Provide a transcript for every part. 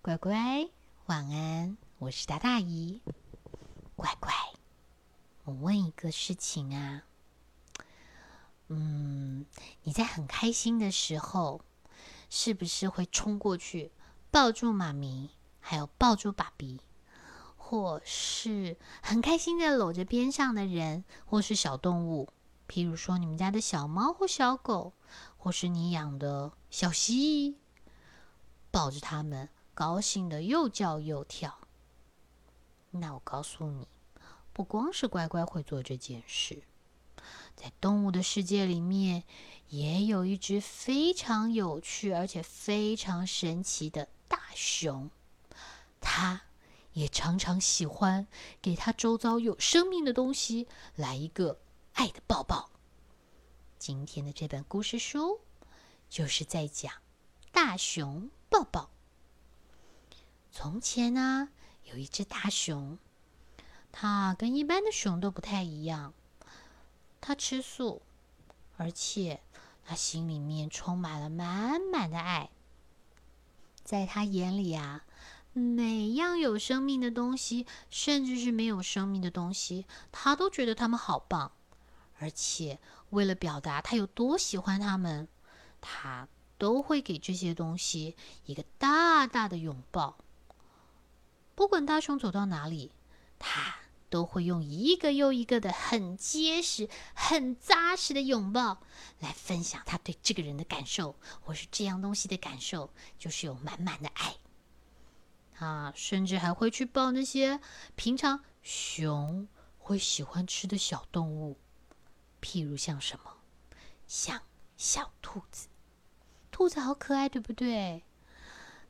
乖乖，晚安，我是大大姨。乖乖，我问一个事情啊，嗯，你在很开心的时候，是不是会冲过去抱住妈咪，还有抱住爸比，或是很开心的搂着边上的人，或是小动物，譬如说你们家的小猫或小狗，或是你养的小蜥蜴，抱着它们，高兴的又叫又跳。那我告诉你，不光是乖乖会做这件事，在动物的世界里面，也有一只非常有趣而且非常神奇的大熊。它也常常喜欢给它周遭有生命的东西来一个爱的抱抱。今天的这本故事书就是在讲大熊抱抱。从前呢。有一只大熊，它跟一般的熊都不太一样。它吃素，而且它心里面充满了满满的爱。在它眼里啊，每样有生命的东西，甚至是没有生命的东西，它都觉得它们好棒。而且为了表达它有多喜欢它们，它都会给这些东西一个大大的拥抱。不管大熊走到哪里，他都会用一个又一个的很结实、很扎实的拥抱来分享他对这个人的感受，或是这样东西的感受，就是有满满的爱。他甚至还会去抱那些平常熊会喜欢吃的小动物，譬如像什么，像小兔子。兔子好可爱，对不对？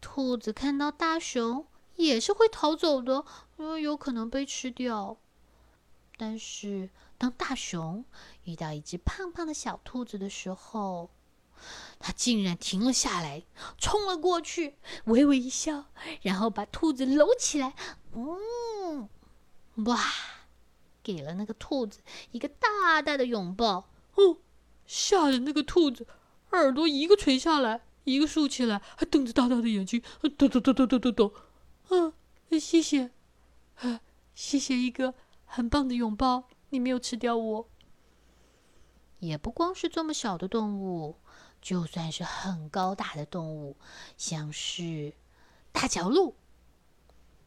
兔子看到大熊。也是会逃走的，因为有可能被吃掉。但是，当大熊遇到一只胖胖的小兔子的时候，它竟然停了下来，冲了过去，微微一笑，然后把兔子搂起来，嗯，哇，给了那个兔子一个大大的拥抱。哦，吓得那个兔子耳朵一个垂下来，一个竖起来，还瞪着大大的眼睛，抖抖抖抖抖抖抖。嗯，谢谢，啊，谢谢一个很棒的拥抱。你没有吃掉我。也不光是这么小的动物，就算是很高大的动物，像是大角鹿，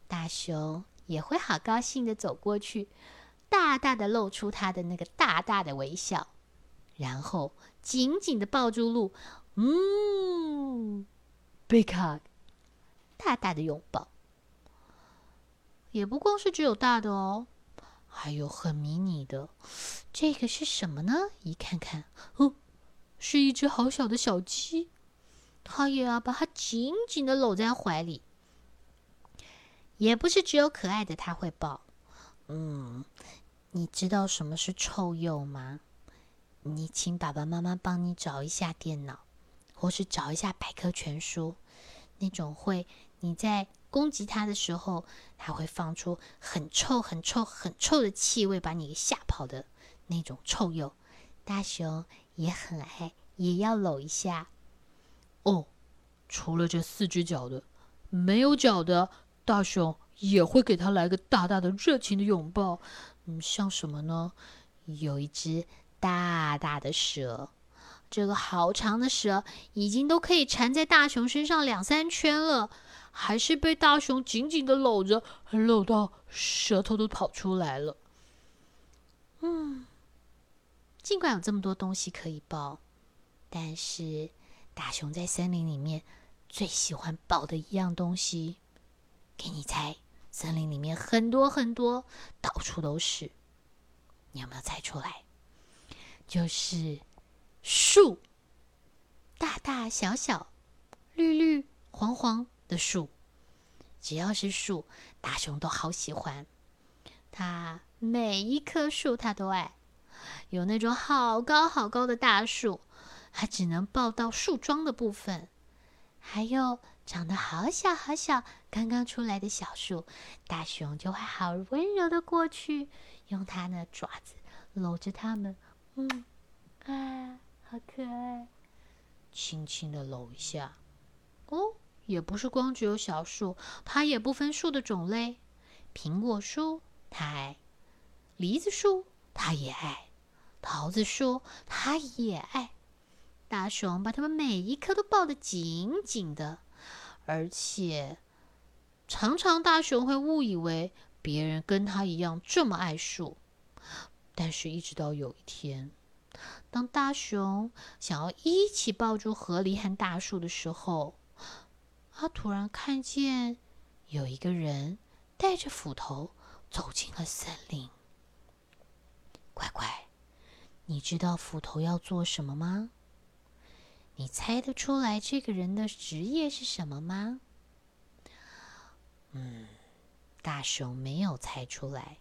大熊也会好高兴的走过去，大大的露出它的那个大大的微笑，然后紧紧的抱住鹿，嗯，big hug，大大的拥抱。也不光是只有大的哦，还有很迷你的。这个是什么呢？一看看，哦，是一只好小的小鸡。它也要把它紧紧的搂在怀里。也不是只有可爱的它会抱。嗯，你知道什么是臭鼬吗？你请爸爸妈妈帮你找一下电脑，或是找一下百科全书，那种会你在。攻击它的时候，它会放出很臭、很臭、很臭的气味，把你给吓跑的那种臭鼬。大熊也很爱，也要搂一下。哦，除了这四只脚的，没有脚的大熊也会给它来个大大的、热情的拥抱。嗯，像什么呢？有一只大大的蛇，这个好长的蛇已经都可以缠在大熊身上两三圈了。还是被大熊紧紧的搂着，搂到舌头都跑出来了。嗯，尽管有这么多东西可以抱，但是大熊在森林里面最喜欢抱的一样东西，给你猜，森林里面很多很多，到处都是。你有没有猜出来？就是树，大大小小，绿绿黄黄。的树，只要是树，大熊都好喜欢。它每一棵树它都爱。有那种好高好高的大树，它只能抱到树桩的部分；还有长得好小好小、刚刚出来的小树，大熊就会好温柔的过去，用它的爪子搂着它们。嗯，啊，好可爱，轻轻的搂一下。哦。也不是光只有小树，它也不分树的种类。苹果树它爱，梨子树它也爱，桃子树它也爱。大熊把它们每一棵都抱得紧紧的，而且常常大熊会误以为别人跟他一样这么爱树。但是，一直到有一天，当大熊想要一起抱住河狸和大树的时候，他突然看见有一个人带着斧头走进了森林。乖乖，你知道斧头要做什么吗？你猜得出来这个人的职业是什么吗？嗯，大熊没有猜出来，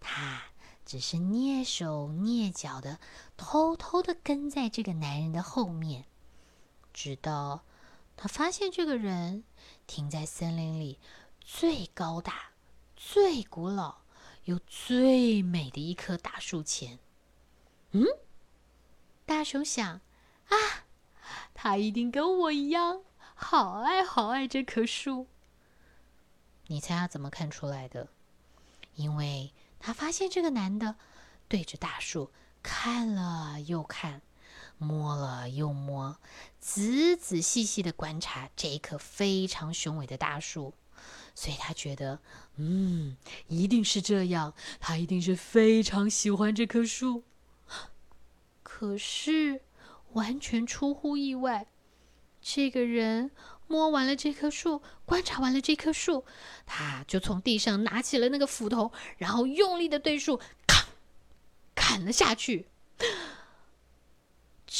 他。只是蹑手蹑脚的，偷偷的跟在这个男人的后面，直到他发现这个人停在森林里最高大、最古老又最美的一棵大树前。嗯，大熊想啊，他一定跟我一样，好爱好爱这棵树。你猜他怎么看出来的？因为。他发现这个男的对着大树看了又看，摸了又摸，仔仔细细的观察这一棵非常雄伟的大树，所以他觉得，嗯，一定是这样，他一定是非常喜欢这棵树。可是，完全出乎意外，这个人。摸完了这棵树，观察完了这棵树，他就从地上拿起了那个斧头，然后用力的对树砍砍了下去。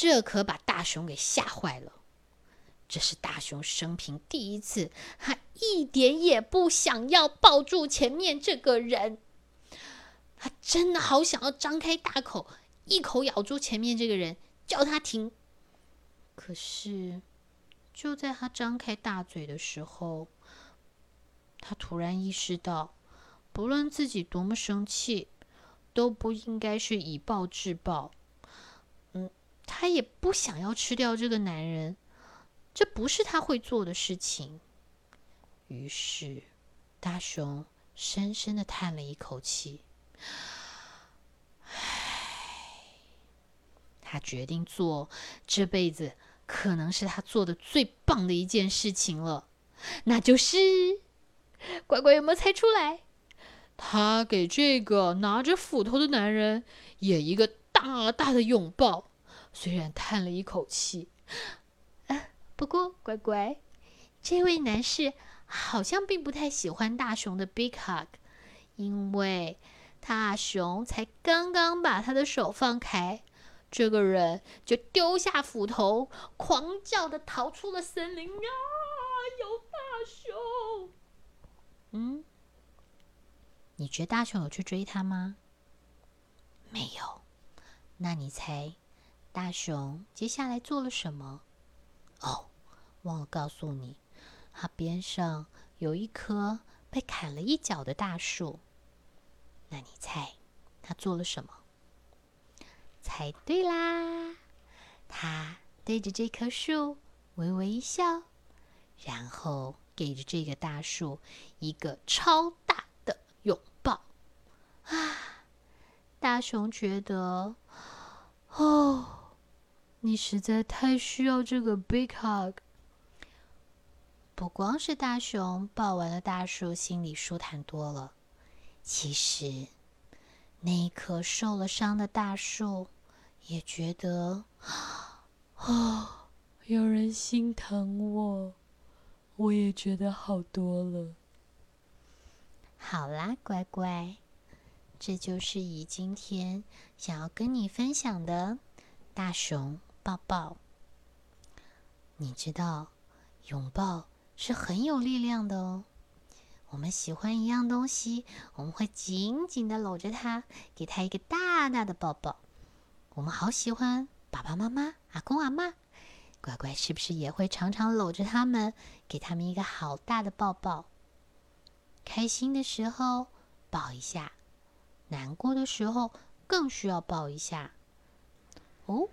这可把大熊给吓坏了。这是大熊生平第一次，他一点也不想要抱住前面这个人。他真的好想要张开大口，一口咬住前面这个人，叫他停。可是。就在他张开大嘴的时候，他突然意识到，不论自己多么生气，都不应该是以暴制暴。嗯，他也不想要吃掉这个男人，这不是他会做的事情。于是，大熊深深的叹了一口气，唉，他决定做这辈子。可能是他做的最棒的一件事情了，那就是乖乖有没有猜出来？他给这个拿着斧头的男人也一个大大的拥抱，虽然叹了一口气，啊，不过乖乖，这位男士好像并不太喜欢大熊的 big hug，因为大熊才刚刚把他的手放开。这个人就丢下斧头，狂叫的逃出了森林啊！有大熊。嗯，你觉得大熊有去追他吗？没有。那你猜，大熊接下来做了什么？哦，忘了告诉你，他边上有一棵被砍了一角的大树。那你猜，他做了什么？猜对啦！他对着这棵树微微一笑，然后给着这个大树一个超大的拥抱。啊！大熊觉得，哦，你实在太需要这个 big hug。不光是大熊抱完了大树，心里舒坦多了，其实那一棵受了伤的大树。也觉得啊，有人心疼我，我也觉得好多了。好啦，乖乖，这就是以今天想要跟你分享的大熊抱抱。你知道，拥抱是很有力量的哦。我们喜欢一样东西，我们会紧紧的搂着它，给它一个大大的抱抱。我们好喜欢爸爸妈妈、阿公阿妈，乖乖是不是也会常常搂着他们，给他们一个好大的抱抱？开心的时候抱一下，难过的时候更需要抱一下。哦，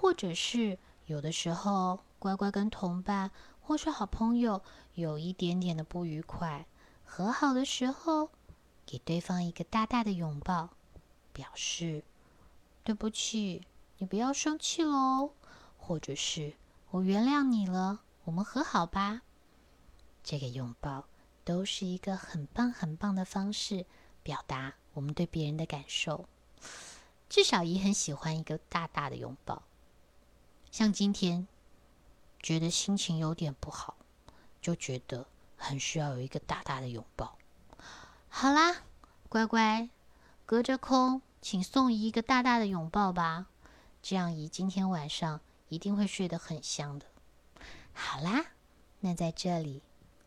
或者是有的时候乖乖跟同伴或是好朋友有一点点的不愉快，和好的时候，给对方一个大大的拥抱，表示对不起，你不要生气喽，或者是我原谅你了，我们和好吧。这个拥抱都是一个很棒很棒的方式，表达我们对别人的感受。至少也很喜欢一个大大的拥抱。像今天觉得心情有点不好，就觉得很需要有一个大大的拥抱。好啦，乖乖，隔着空，请送姨一个大大的拥抱吧。这样姨今天晚上一定会睡得很香的。好啦，那在这里，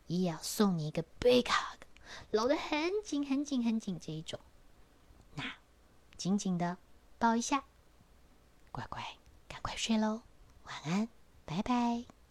姨也要送你一个 big hug，搂得很紧很紧很紧这一种。那紧紧的。抱一下，乖乖，赶快睡喽，晚安，拜拜。